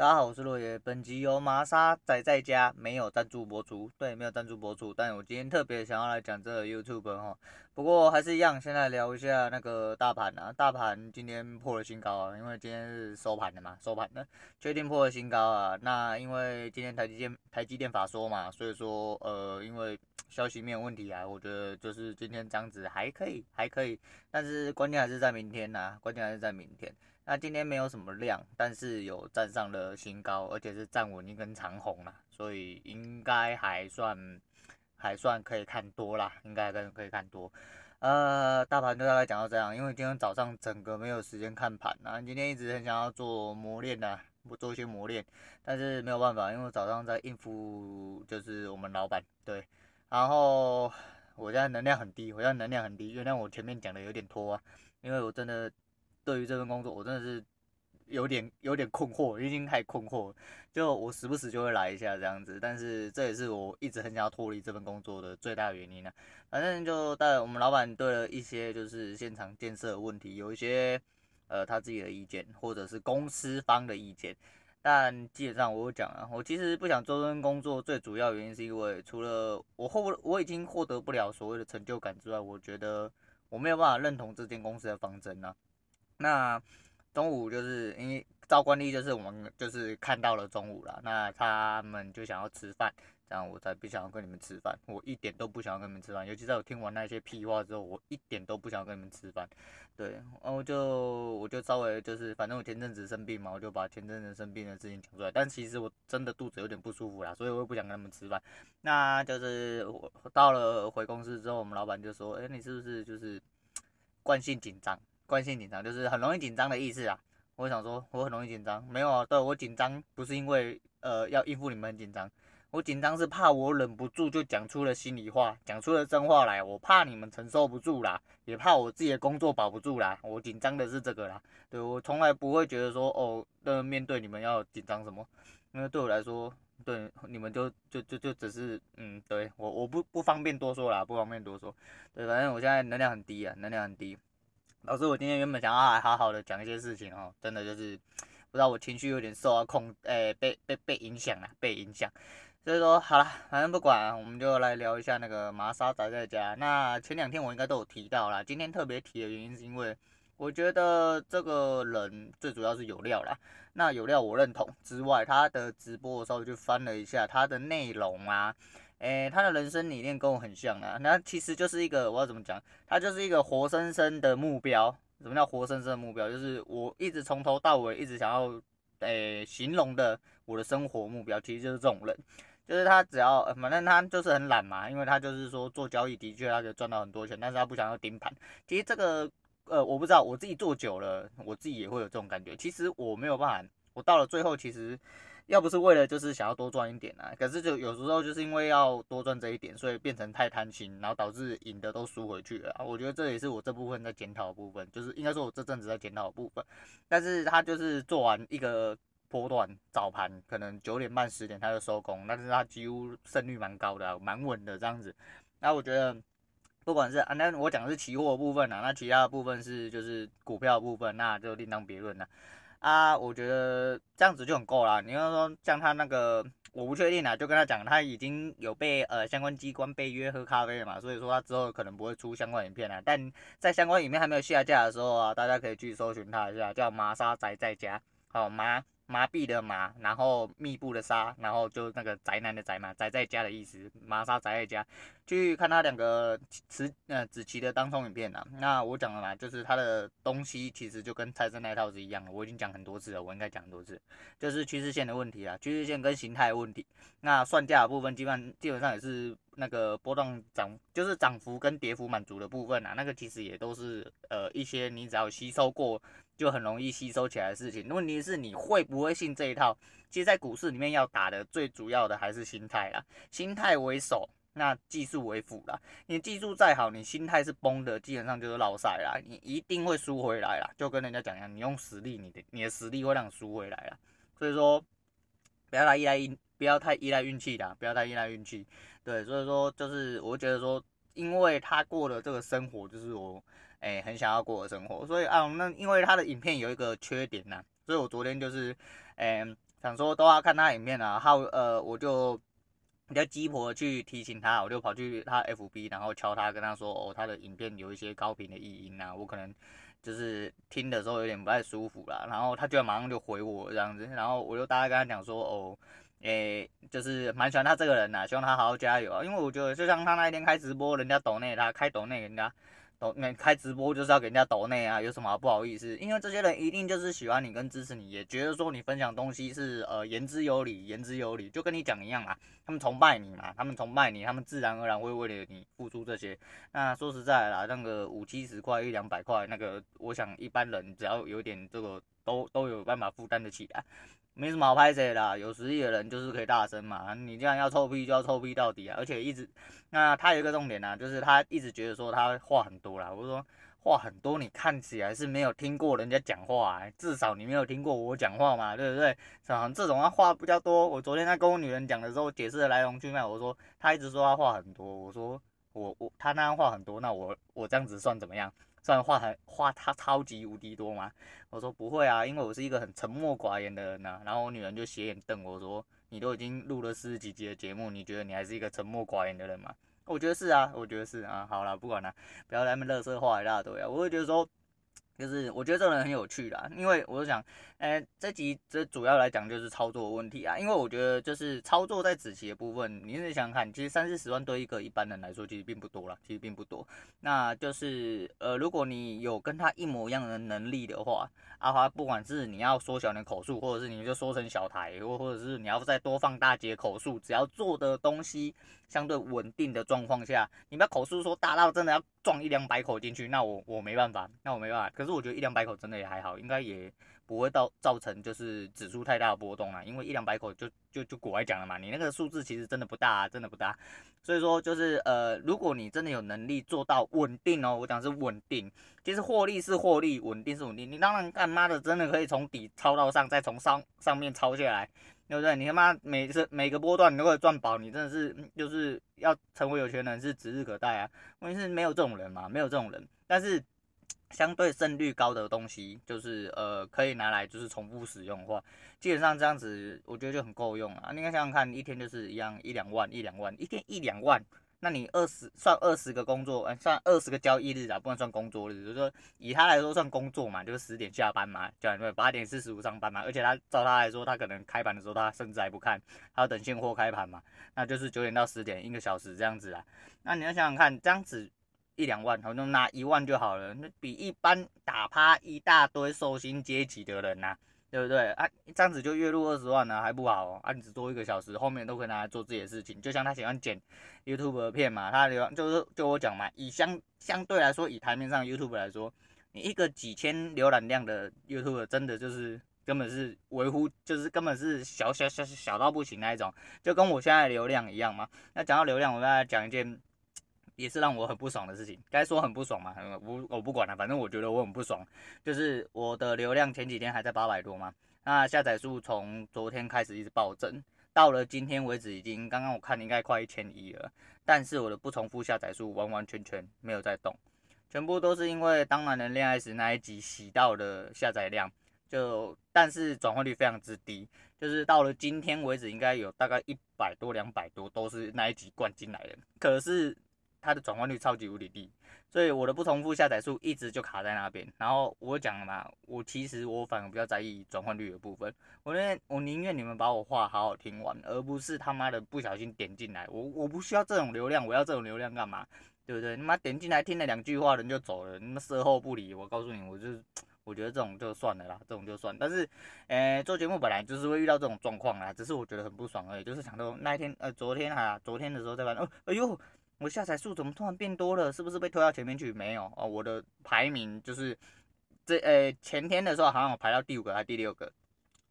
大家好，我是洛爷。本集由麻沙仔在家没有赞助播出，对，没有赞助播出。但我今天特别想要来讲这个 YouTube 哈，不过还是一样，先来聊一下那个大盘啊。大盘今天破了新高啊，因为今天是收盘的嘛，收盘的确定破了新高啊。那因为今天台积电台积电法说嘛，所以说呃，因为消息面有问题啊，我觉得就是今天这样子还可以，还可以。但是关键还是在明天呐、啊，关键还是在明天。那今天没有什么量，但是有站上了新高，而且是站稳一根长红啦，所以应该还算还算可以看多啦，应该可可以看多。呃，大盘就大概讲到这样，因为今天早上整个没有时间看盘啊，今天一直很想要做磨练的，不做一些磨练，但是没有办法，因为早上在应付就是我们老板对，然后我现在能量很低，我现在能量很低，原谅我前面讲的有点拖啊，因为我真的。对于这份工作，我真的是有点有点困惑，已经太困惑。就我时不时就会来一下这样子，但是这也是我一直很想要脱离这份工作的最大原因呢、反正就带我们老板对了一些就是现场建设的问题，有一些呃他自己的意见，或者是公司方的意见。但基本上我有讲啊，我其实不想做这份工作，最主要原因是因为除了我获我已经获得不了所谓的成就感之外，我觉得我没有办法认同这间公司的方针啊。那中午就是因为照惯例，就是我们就是看到了中午了，那他们就想要吃饭，这样我才不想要跟你们吃饭，我一点都不想要跟你们吃饭，尤其在我听完那些屁话之后，我一点都不想要跟你们吃饭。对，然后就我就稍微就是，反正我前阵子生病嘛，我就把前阵子生病的事情讲出来，但其实我真的肚子有点不舒服啦，所以我也不想跟他们吃饭。那就是我到了回公司之后，我们老板就说，哎，你是不是就是惯性紧张？惯性紧张就是很容易紧张的意思啊！我想说，我很容易紧张，没有啊？对，我紧张不是因为呃要应付你们很紧张，我紧张是怕我忍不住就讲出了心里话，讲出了真话来，我怕你们承受不住啦，也怕我自己的工作保不住啦。我紧张的是这个啦，对，我从来不会觉得说哦，那面对你们要紧张什么，因为对我来说，对你们就就就就只是嗯，对我我不不方便多说啦，不方便多说，对，反正我现在能量很低啊，能量很低。老师，我今天原本想要好好的讲一些事情哦，真的就是不知道我情绪有点受到控，诶、被被被影响了，被影响。所以说好了，反正不管，我们就来聊一下那个麻沙宅在家。那前两天我应该都有提到啦，今天特别提的原因是因为我觉得这个人最主要是有料啦。那有料我认同之外，他的直播的时候就翻了一下他的内容啊。诶、他的人生理念跟我很像啊，那其实就是一个，我要怎么讲？他就是一个活生生的目标。什么叫活生生的目标？就是我一直从头到尾一直想要，诶、形容的我的生活目标，其实就是这种人。就是他只要，反正他就是很懒嘛，因为他就是说做交易的确他可以赚到很多钱，但是他不想要盯盘。其实这个，呃，我不知道，我自己做久了，我自己也会有这种感觉。其实我没有办法，我到了最后，其实。要不是为了就是想要多赚一点啊，可是就有时候就是因为要多赚这一点，所以变成太贪心，然后导致赢的都输回去了啊。我觉得这也是我这部分在检讨的部分，就是应该说我这阵子在检讨的部分。但是他就是做完一个波段早盘，可能九点半十点他就收工，但是他几乎胜率蛮高的，蛮稳的这样子。那我觉得不管是啊，那我讲的是期货部分啊，那其他的部分是就是股票部分，那就另当别论了。啊，我觉得这样子就很够了。你要说像他那个，我不确定啊，就跟他讲，他已经有被呃相关机关被约喝咖啡了嘛，所以说他之后可能不会出相关影片了。但在相关影片还没有下架的时候啊，大家可以去搜寻他一下，叫麻沙宅在家，好吗？麻痹的麻，然后密布的沙，然后就那个宅男的宅嘛，宅在家的意思，麻沙宅在家。去看他两个持呃子琪的当冲影片啊，那我讲了嘛，就是他的东西其实就跟蔡生那套是一样的，我已经讲很多次了，我应该讲很多次，就是趋势线的问题啊，趋势线跟形态问题。那算价的部分基本基本上也是那个波动涨，就是涨幅跟跌幅满足的部分啊，那个其实也都是呃一些你只要吸收过。就很容易吸收起来的事情。问题是你会不会信这一套？其实，在股市里面要打的最主要的还是心态啦，心态为首，那技术为辅啦。你技术再好，你心态是崩的，基本上就是落赛啦。你一定会输回来啦。就跟人家讲一样，你用实力，你的你的实力会让你输回来啦。所以说，不要太依赖运，不要太依赖运气啦，不要太依赖运气。对，所以说就是我觉得说，因为他过的这个生活，就是我。哎、很想要过的生活，所以啊，那因为他的影片有一个缺点呐、所以我昨天就是，哎、想说都要看他影片啊，好呃，我就比较鸡婆去提醒他，我就跑去他 FB，然后敲他，跟他说哦，他的影片有一些高频的异音啊，我可能就是听的时候有点不太舒服啦，然后他就马上就回我这样子，然后我就大概跟他讲说哦，诶、就是蛮喜欢他这个人呐，希望他好好加油啊，因为我觉得就像他那一天开直播，人家抖内他开抖内人家。抖那开直播就是要给人家抖内啊，有什么不好意思？因为这些人一定就是喜欢你跟支持你，也觉得说你分享东西是呃言之有理，言之有理，就跟你讲一样嘛。他们崇拜你嘛，他们崇拜你，他们自然而然会为了你付出这些。那说实在啦，那个五七十块一两百块，那个我想一般人只要有点这个都都有办法负担得起来。没什么好拍谁啦，有实力的人就是可以大声嘛。你既然要臭屁就要臭屁到底啊！而且一直，那他有一个重点啊，就是他一直觉得说他话很多啦。我说话很多，你看起来是没有听过人家讲话，欸，至少你没有听过我讲话嘛，对不对？像这种话比较多。我昨天在跟我女人讲的时候，解释的来龙去脉，我说他一直说他话很多，我说我我他那样话很多，那我我这样子算怎么样？算话很话他超级无敌多嘛？我说不会啊，因为我是一个很沉默寡言的人呐、然后我女人就斜眼瞪我说：“你都已经录了四十几集的节目，你觉得你还是一个沉默寡言的人吗？”我觉得是啊，我觉得是啊。好了，不管了，不要在那边垃圾话一大堆啊。我会觉得说。就是我觉得这个人很有趣啦，因为我就想，呃，这集这主要来讲就是操作问题啊，因为我觉得就是操作在子期的部分，你是想想看，其实三四十万对一个一般人来说其实并不多啦，其实并不多。那就是呃，如果你有跟他一模一样的能力的话，阿华不管是你要缩小你的口数，或者是你就缩成小台，或或者是你要再多放大几个口数，只要做的东西相对稳定的状况下，你把口数说大到真的要撞一两百口进去，那我我没办法，那我没办法。可是我觉得一两百口真的也还好，应该也不会到造成就是指数太大的波动啊，因为一两百口就就就国外讲了嘛，你那个数字其实真的不大啊，真的不大。所以说就是呃，如果你真的有能力做到稳定哦，我讲是稳定，其实获利是获利，稳定是稳定。你当然干妈的真的可以从底抄到上，再从上上面抄下来。对不对？你他妈每次每个波段你都会赚饱，你真的是就是要成为有钱人是指日可待啊！问题是没有这种人嘛，没有这种人。但是相对胜率高的东西，就是呃可以拿来就是重复使用的话，基本上这样子我觉得就很够用啊！你看想想看，一天就是一样一两万一两万，一天一两万。那你二十算二十个工作，嗯，算二十个交易日啊，不能算工作日，就是说以他来说算工作嘛，就是十点下班嘛，叫你们八点四十五上班嘛，而且他照他来说，他可能开盘的时候他甚至还不看，他要等现货开盘嘛，那就是九点到十点一个小时这样子啊。那你要想想看，这样子一两万，好像拿一万就好了，那比一般打趴一大堆受薪阶级的人呐、啊。对不对啊？这样子就月入二十万呢，还不好。啊，你只多一个小时，后面都可以拿来做自己的事情。就像他喜欢剪 YouTube 的片嘛，他流就是就我讲嘛，以相相对来说，以台面上 YouTube 来说，你一个几千浏览量的 YouTube 真的就是根本是维护，就是根本是小小小小到不行那一种，就跟我现在流量一样嘛。那讲到流量，我跟大家讲一件。也是让我很不爽的事情，该说很不爽嘛，我我不管了，反正我觉得我很不爽，就是我的流量前几天还在八百多嘛，那下载数从昨天开始一直暴增，到了今天为止已经刚刚我看应该快一千一了，但是我的不重复下载数完完全全没有在动，全部都是因为当男人恋爱时那一集洗到的下载量，就但是转换率非常之低，就是到了今天为止应该有大概一百多两百多都是那一集灌进来的，可是。它的转换率超级无敌低，所以我的不重复下载数一直就卡在那边。然后我讲了嘛，我其实我反而比较在意转换率的部分。我宁愿我宁愿你们把我话好好听完，而不是他妈的不小心点进来。我我不需要这种流量，我要这种流量干嘛？对不对？你妈点进来听了两句话，人就走了，你们事后不理。我告诉你，我就我觉得这种就算了啦，这种就算。但是，呃，做节目本来就是会遇到这种状况啦，只是我觉得很不爽而已。就是想到那一天，呃，昨天啊，昨天的时候在玩，哦，哎呦。我下载数怎么突然变多了？是不是被推到前面去？没有哦，我的排名就是这呃、前天的时候好像我排到第五个还是第六个，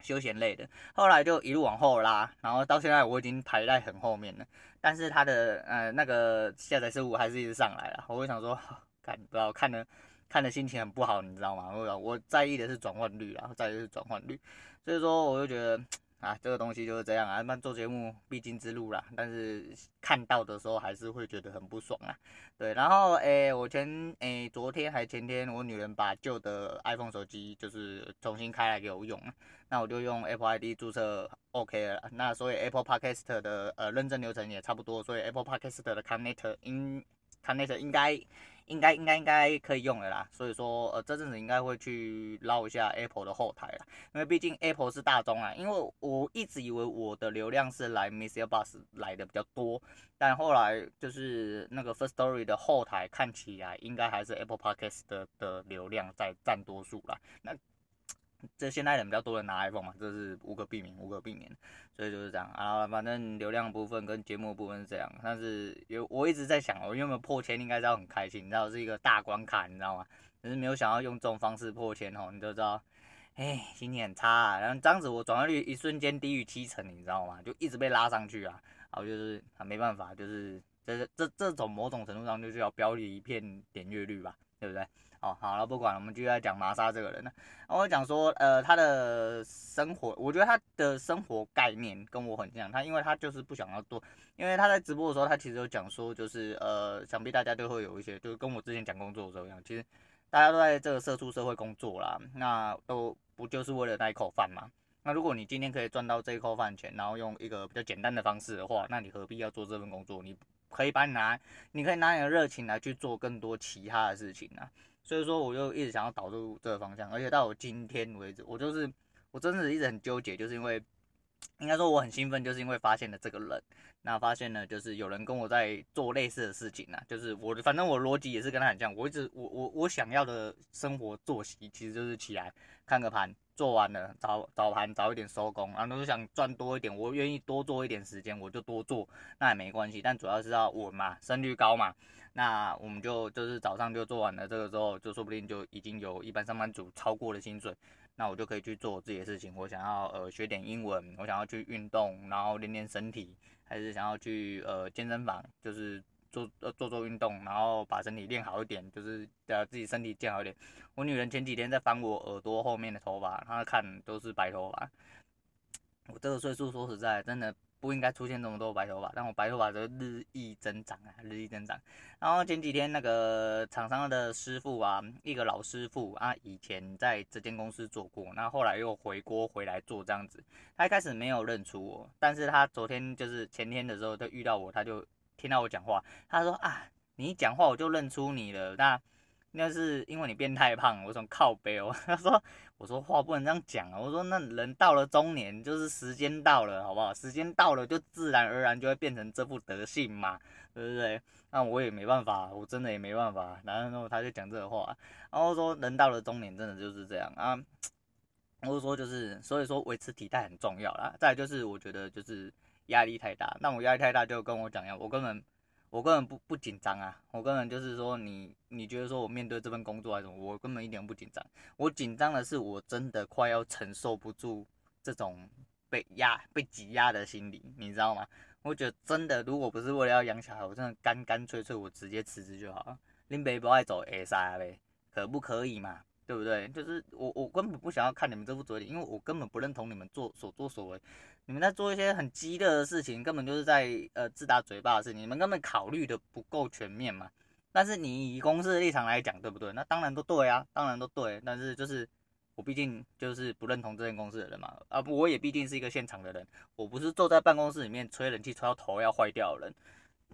休闲类的，后来就一路往后拉，然后到现在我已经排在很后面了。但是它的呃那个下载数还是一直上来了，我会想说，看不知道看的看的心情很不好，你知道吗？我我在意的是转换率，然后在意的是转换率，所以说我就觉得。啊，这个东西就是这样啊，那做节目必经之路啦。但是看到的时候还是会觉得很不爽啊。对，然后诶、我前诶、昨天还前天，我女人把旧的 iPhone 手机就是重新开来给我用，那我就用 Apple ID 注册 OK 了。那所以 Apple Podcast 的呃认证流程也差不多，所以 Apple Podcast 的 Connect 应 Connect 应该。应该应该应该可以用了啦，所以说呃这阵子应该会去捞一下 Apple 的后台啦，因为毕竟 Apple 是大宗啊，因为我一直以为我的流量是来 Mr. Bus 来的比较多，但后来就是那个 First Story 的后台看起来应该还是 Apple Podcast 的的流量在占多数啦，那。这现在人比较多人拿 iPhone 嘛，这是无可避免，无可避免，所以就是这样啊。反正流量部分跟节目部分是这样，但是有我一直在想，我有没有破千，应该是要很开心，你知道是一个大关卡，你知道吗？只是没有想要用这种方式破千哦，你就知道，哎，心情很差啊。然后这样子我转化率一瞬间低于七成，你知道吗？就一直被拉上去啊，然后就是啊没办法，就是这这这种某种程度上就是要标里一片点阅率吧，对不对？哦，好了，不管了，我们继续来讲玛莎这个人呢。我讲说，呃，他的生活，我觉得他的生活概念跟我很像。他因为他就是不想要做，因为他在直播的时候，他其实有讲说，就是呃，想必大家都会有一些，就是跟我之前讲工作的时候一样，其实大家都在这个社畜社会工作啦，那都不就是为了那一口饭吗？那如果你今天可以赚到这一口饭钱，然后用一个比较简单的方式的话，那你何必要做这份工作？你可以把你拿，你可以拿你的热情来去做更多其他的事情啊。所以说，我就一直想要导入这个方向，而且到我今天为止，我就是我真的一直很纠结，就是因为应该说我很兴奋，就是因为发现了这个人，那发现呢，就是有人跟我在做类似的事情啊，就是我反正我逻辑也是跟他很像，我一直我我我想要的生活作息其实就是起来看个盘，做完了早早盘早一点收工，然后就想赚多一点，我愿意多做一点时间，我就多做，那也没关系，但主要是要稳嘛，胜率高嘛。那我们就就是早上就做完了这个之后，就说不定就已经有一般上班族超过了薪水，那我就可以去做自己的事情。我想要呃学点英文，我想要去运动，然后练练身体，还是想要去呃健身房，就是做呃做做运动，然后把身体练好一点，就是呃自己身体健好一点。我女人前几天在翻我耳朵后面的头发，她看都是白头发。我这个岁数说实在真的。不应该出现这么多白头发，但我白头发就日益增长啊，日益增长。然后前几天那个厂商的师傅啊，一个老师傅啊，以前在这间公司做过，那后来又回锅回来做这样子。他一开始没有认出我，但是他昨天就是前天的时候就遇到我，他就听到我讲话，他说啊，你一讲话我就认出你了，那。那是因为你变太胖，我说靠背哦。他说，我说话不能这样讲啊。我说那人到了中年，就是时间到了，好不好？时间到了就自然而然就会变成这副德性嘛，对不对？那我也没办法，我真的也没办法。然后他就讲这个话，然后说人到了中年真的就是这样啊。我说就是，所以说维持体态很重要啦。再就是我觉得就是压力太大，那我压力太大就跟我讲一样，我根本。我根本不不紧张啊，我根本就是说你你觉得说我面对这份工作还是什么，我根本一点不紧张。我紧张的是我真的快要承受不住这种被压被挤压的心理，你知道吗？我觉得真的，如果不是为了要养小孩，我真的干干脆脆我直接辞职就好了。林北不爱走 S I 呗，可不可以嘛？对不对？就是我我根本不想要看你们这副嘴脸，因为我根本不认同你们做所作所为。你们在做一些很鸡肋的事情，根本就是在呃自打嘴巴的事情，你们根本考虑的不够全面嘛。但是你以公司的立场来讲，对不对？那当然都对啊，当然都对。但是就是我毕竟就是不认同这间公司的人嘛，啊，我也毕竟是一个现场的人，我不是坐在办公室里面吹冷气吹到头要坏掉的人。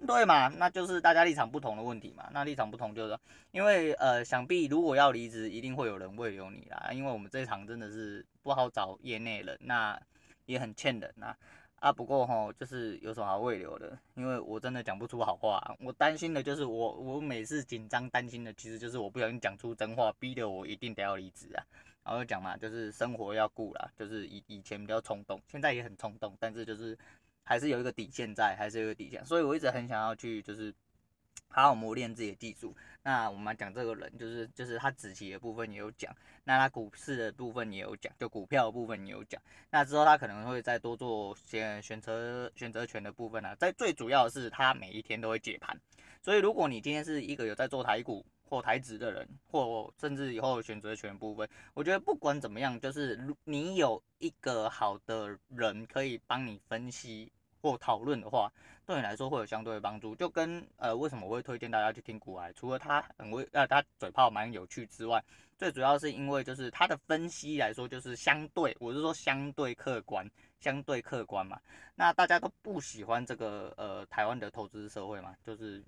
对嘛，那就是大家立场不同的问题嘛。那立场不同就是说，因为呃，想必如果要离职，一定会有人慰留你啦。因为我们这一场真的是不好找业内人，那也很欠人呐。啊，不过吼，就是有什么好慰留的？因为我真的讲不出好话。我担心的就是我，我每次紧张担心的，其实就是我不小心讲出真话，逼得我一定得要离职啊。然后讲嘛，就是生活要顾啦，就是以以前比较冲动，现在也很冲动，但是就是。还是有一个底线在，还是有个底线，所以我一直很想要去，就是好好磨练自己的技术。那我们讲这个人，就是就是他子期的部分也有讲，那他股市的部分也有讲，就股票的部分也有讲。那之后他可能会再多做选选择选择权的部分啊。在最主要的是他每一天都会解盘，所以如果你今天是一个有在做台股或台职的人，或甚至以后选择权部分，我觉得不管怎么样，就是你有一个好的人可以帮你分析或讨论的话，对你来说会有相对的帮助。就跟呃，为什么我会推荐大家去听股癌？除了他很会，呃，他嘴炮蛮有趣之外，最主要是因为就是他的分析来说，就是相对，我是说相对客观，相对客观嘛。那大家都不喜欢这个呃台湾的投资社会嘛，就是。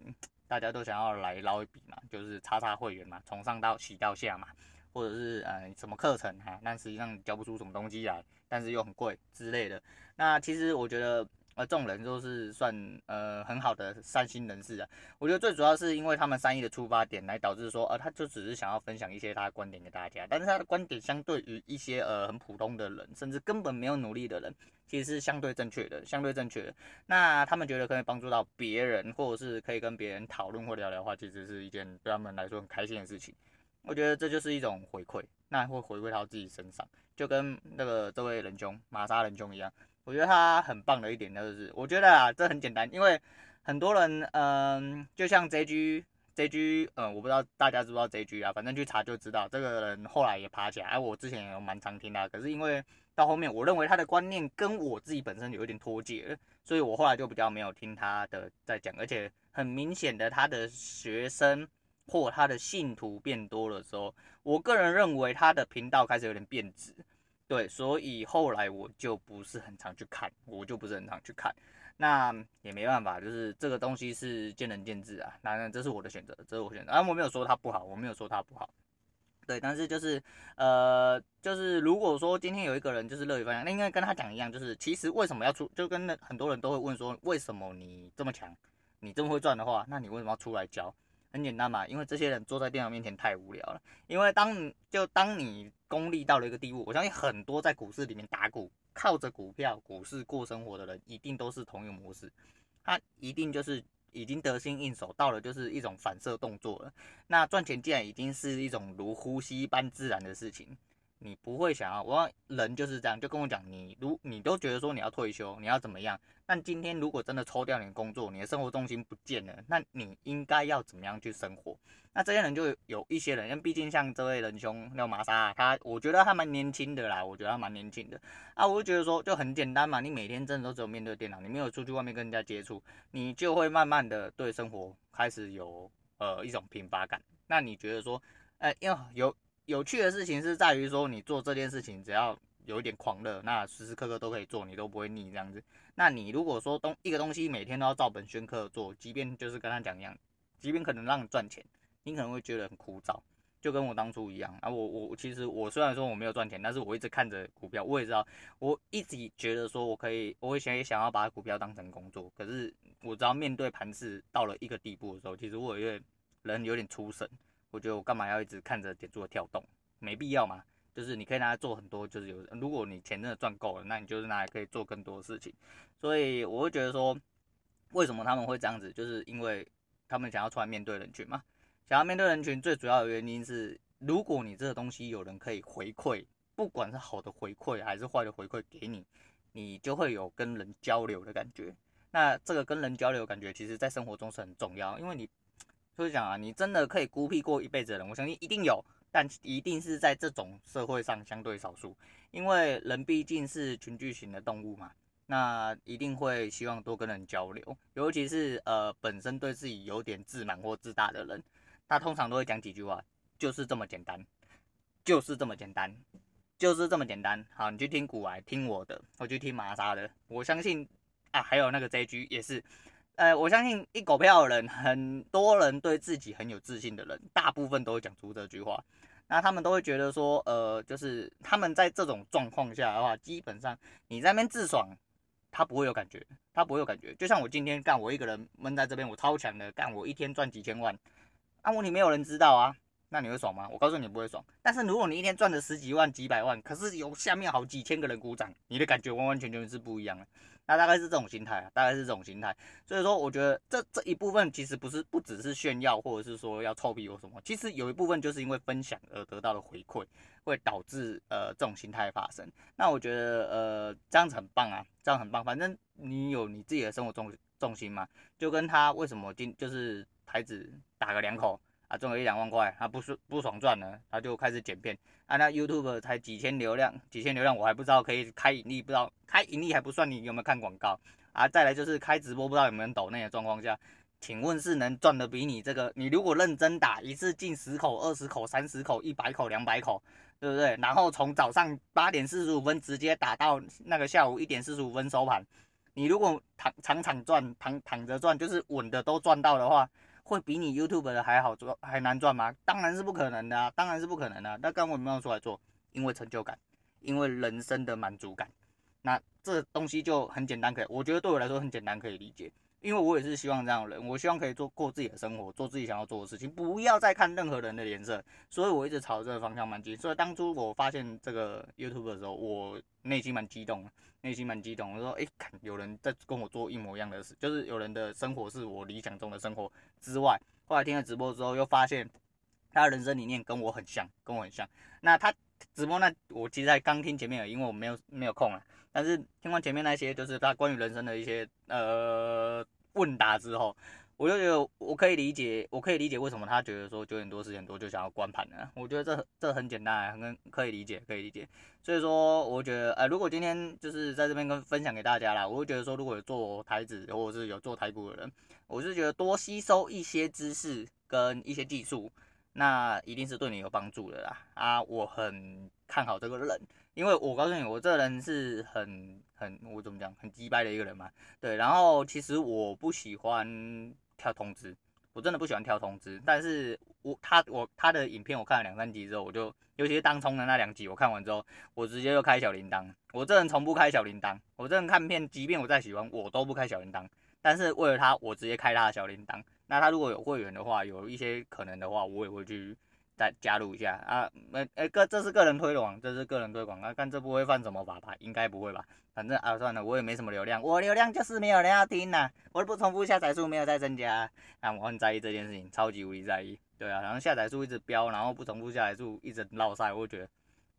大家都想要来捞一笔嘛，就是叉叉会员嘛，从上到起到下嘛，或者是呃什么课程哈，但实际上交不出什么东西来，但是又很贵之类的。那其实我觉得。而这种人都是算呃很好的善心人士啊。我觉得最主要是因为他们善意的出发点来导致说，呃，他就只是想要分享一些他的观点给大家。但是他的观点相对于一些呃很普通的人，甚至根本没有努力的人，其实是相对正确的，相对正确的。那他们觉得可以帮助到别人，或者是可以跟别人讨论或聊聊的话，其实是一件对他们来说很开心的事情。我觉得这就是一种回馈，那会回馈到自己身上，就跟那个这位仁兄玛莎仁兄一样。我觉得他很棒的一点就是，我觉得啊，这很简单，因为很多人，嗯，就像 JG，JG，嗯，我不知道大家知不知道 JG 啊，反正去查就知道，这个人后来也爬起来，哎，我之前也有蛮常听他，可是因为到后面，我认为他的观念跟我自己本身有一点脱节，所以我后来就比较没有听他的在讲，而且很明显的，他的学生或他的信徒变多了之后，我个人认为他的频道开始有点变质。对，所以后来我就不是很常去看，我就不是很常去看，那也没办法，就是这个东西是见仁见智啊，当然这是我的选择，这是我选择，啊，我没有说它不好，我没有说它不好，对，但是就是呃，就是如果说今天有一个人就是乐于分享，那应该跟他讲一样，就是其实为什么要出，就跟那很多人都会问说，为什么你这么强，你这么会赚的话，那你为什么要出来教？很简单嘛，因为这些人坐在电脑面前太无聊了。因为当就当你功利到了一个地步，我相信很多在股市里面打股、靠着股票、股市过生活的人，一定都是同一个模式。他一定就是已经得心应手，到了就是一种反射动作了。那赚钱既然已经是一种如呼吸般自然的事情。你不会想要，我人就是这样，就跟我讲，你如你都觉得说你要退休，你要怎么样？但今天如果真的抽掉你的工作，你的生活重心不见了，那你应该要怎么样去生活？那这些人就有一些人，因为毕竟像这位仁兄那个玛莎，他我觉得他蛮年轻的啦，我觉得他蛮年轻的啊，我就觉得说就很简单嘛，你每天真的都只有面对电脑，你没有出去外面跟人家接触，你就会慢慢的对生活开始有呃一种贫乏感。那你觉得说，呃，因为有。有趣的事情是在于说，你做这件事情只要有一点狂热，那时时刻刻都可以做，你都不会腻这样子。那你如果说东一个东西每天都要照本宣科做，即便就是跟他讲一样，即便可能让你赚钱，你可能会觉得很枯燥，就跟我当初一样啊。我我其实我虽然说我没有赚钱，但是我一直看着股票，我也知道，我一直觉得说我可以，我以前也想要把股票当成工作，可是我知道面对盘势到了一个地步的时候，其实我有点人有点出神。我觉得我干嘛要一直看着点数的跳动，没必要嘛。就是你可以拿来做很多，就是有，如果你钱真的赚够了，那你就是拿来可以做更多的事情。所以我会觉得说，为什么他们会这样子，就是因为他们想要出来面对人群嘛。想要面对人群，最主要的原因是，如果你这个东西有人可以回馈，不管是好的回馈还是坏的回馈给你，你就会有跟人交流的感觉。那这个跟人交流的感觉，其实在生活中是很重要，因为你。就是讲啊，你真的可以孤僻过一辈子的人，我相信一定有，但一定是在这种社会上相对少数，因为人毕竟是群居型的动物嘛，那一定会希望多跟人交流，尤其是呃本身对自己有点自满或自大的人，他通常都会讲几句话，就是这么简单，就是这么简单，就是这么简单。好，你去听古癌，听我的，我去听玛莎的，我相信啊，还有那个 JG 也是。呃，我相信一狗票的人，很多人对自己很有自信的人，大部分都会讲出这句话。那他们都会觉得说，呃，就是他们在这种状况下的话，基本上你在那边自爽，他不会有感觉，他不会有感觉。就像我今天干，我一个人闷在这边，我超强的干，我一天赚几千万，啊，问题没有人知道啊，那你会爽吗？我告诉你，不会爽。但是如果你一天赚了十几万、几百万，可是有下面好几千个人鼓掌，你的感觉完完全全是不一样的。那大概是这种心态啊，大概是这种心态，所以说我觉得这这一部分其实不是不只是炫耀，或者是说要臭屁或什么，其实有一部分就是因为分享而得到的回馈，会导致呃这种心态发生。那我觉得呃这样子很棒啊，这样很棒，反正你有你自己的生活重重心嘛，就跟他为什么今就是台子打个两口啊，赚个一两万块，他不爽不爽赚了，他就开始剪片。啊，那 YouTube 才几千流量，几千流量我还不知道可以开盈利，不知道开盈利还不算你有没有看广告啊。再来就是开直播，不知道有没有抖那的状况下，请问是能赚的比你这个？你如果认真打一次进十口、二十口、三十口、一百口、两百口，对不对？然后从早上八点四十五分直接打到那个下午一点四十五分收盘，你如果躺场场赚，躺躺着赚，就是稳的都赚到的话，会比你 YouTube 的还好赚，还难赚吗？当然是不可能的啊，当然是不可能的啊。那刚我们要出来做，因为成就感，因为人生的满足感。那这东西就很简单，可以，我觉得对我来说很简单，可以理解。因为我也是希望这样的人，我希望可以做过自己的生活，做自己想要做的事情，不要再看任何人的脸色。所以我一直朝这个方向蛮近。所以当初我发现这个 YouTube 的时候，我内心蛮激动，内心蛮激动。我说，哎，看有人在跟我做一模一样的事，就是有人的生活是我理想中的生活之外。后来听了直播之后，又发现他的人生理念跟我很像，跟我很像。那他直播那，我其实才刚听前面，因为我没有没有空啊。但是听完前面那些，就是他关于人生的一些呃问答之后，我就觉得我可以理解，我可以理解为什么他觉得说九点多十点多就想要关盘了。我觉得这这很简单，很可以理解，可以理解。所以说，我觉得呃，如果今天就是在这边跟分享给大家啦，我会觉得说，如果有做台指或者是有做台股的人，我是觉得多吸收一些知识跟一些技术，那一定是对你有帮助的啦。啊，我很看好这个人。因为我告诉你，我这个人是很很我怎么讲，很鸡掰的一个人嘛。对，然后其实我不喜欢跳通知，我真的不喜欢跳通知。但是我他我他的影片我看了两三集之后，我就尤其是当冲的那两集，我看完之后，我直接就开小铃铛。我这人从不开小铃铛，我这人看片，即便我再喜欢，我都不开小铃铛。但是为了他，我直接开他的小铃铛。那他如果有会员的话，有一些可能的话，我也会去。再加入一下啊，没、欸、哎，个这是个人推广，这是个人推广啊，看这不会犯什么法吧？应该不会吧？反正啊，算了，我也没什么流量，我流量就是没有人要听呐、啊，我不重复下载数没有再增加，啊，我很在意这件事情，超级无敌在意，对啊，然后下载数一直飙，然后不重复下载数一直落赛，我觉得，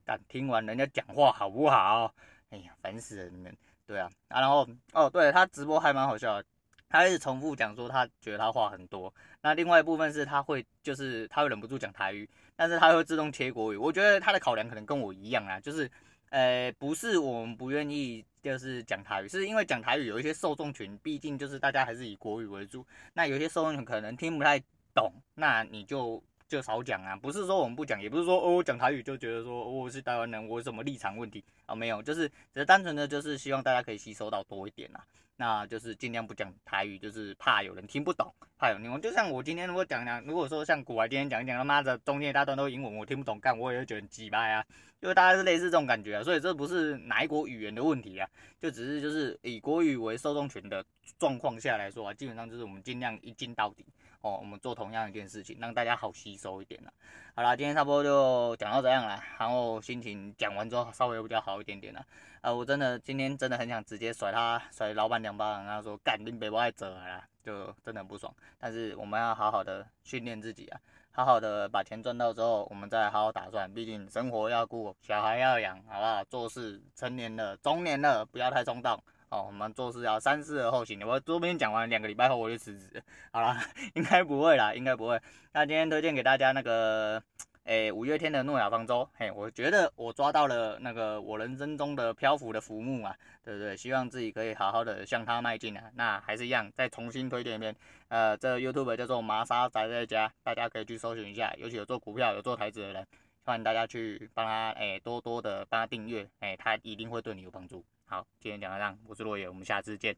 但听完人家讲话好不好？哎呀，烦死了你们，对啊，啊，然后哦，对他直播还蛮好笑的。他一直重复讲说，他觉得他话很多。那另外一部分是他会，就是他会忍不住讲台语，但是他会自动切国语。我觉得他的考量可能跟我一样啊，就是，呃，不是我们不愿意就是讲台语，是因为讲台语有一些受众群，毕竟就是大家还是以国语为主。那有些受众群可能听不太懂，那你就就少讲啊。不是说我们不讲，也不是说哦讲台语就觉得说、哦、我是台湾人，我有什么立场问题啊、哦？没有，就是只是单纯的就是希望大家可以吸收到多一点啊。那就是尽量不讲台语，就是怕有人听不懂，怕有人听不懂。就像我今天如果讲讲，如果说像古玩今天讲一讲，他妈的中间一大段都英文，我听不懂，干我也会觉得很鸡掰啊。因为大家是类似这种感觉啊，所以这不是哪一国语言的问题啊，就只是就是以国语为受众群的状况下来说啊，基本上就是我们尽量一镜到底哦，我们做同样一件事情，让大家好吸收一点了。好啦，今天差不多就讲到这样了，然后心情讲完之后稍微比较好一点点了。啊，我真的今天真的很想直接甩他甩老板两巴掌，然后说干你别不爱走了，就真的很不爽。但是我们要好好的训练自己啊。好好的把钱赚到之后，我们再好好打算。毕竟生活要顾，小孩要养，好不好？做事成年了，中年了，不要太冲动哦。我们做事要三思而后行。我这边讲完，两个礼拜后我就辞职。好了，应该不会啦，应该不会。那今天推荐给大家那个。诶，五月天的《诺亚方舟》，嘿，我觉得我抓到了那个我人生中的漂浮的浮木啊，对不对？希望自己可以好好的向它迈进啊。那还是一样，再重新推荐一遍，呃，这、YouTube 叫做麻沙宅在家，大家可以去搜寻一下，尤其有做股票、有做台子的人，欢迎大家去帮他，诶，多多的帮他订阅，诶，他一定会对你有帮助。好，今天讲到这，我是落叶，我们下次见。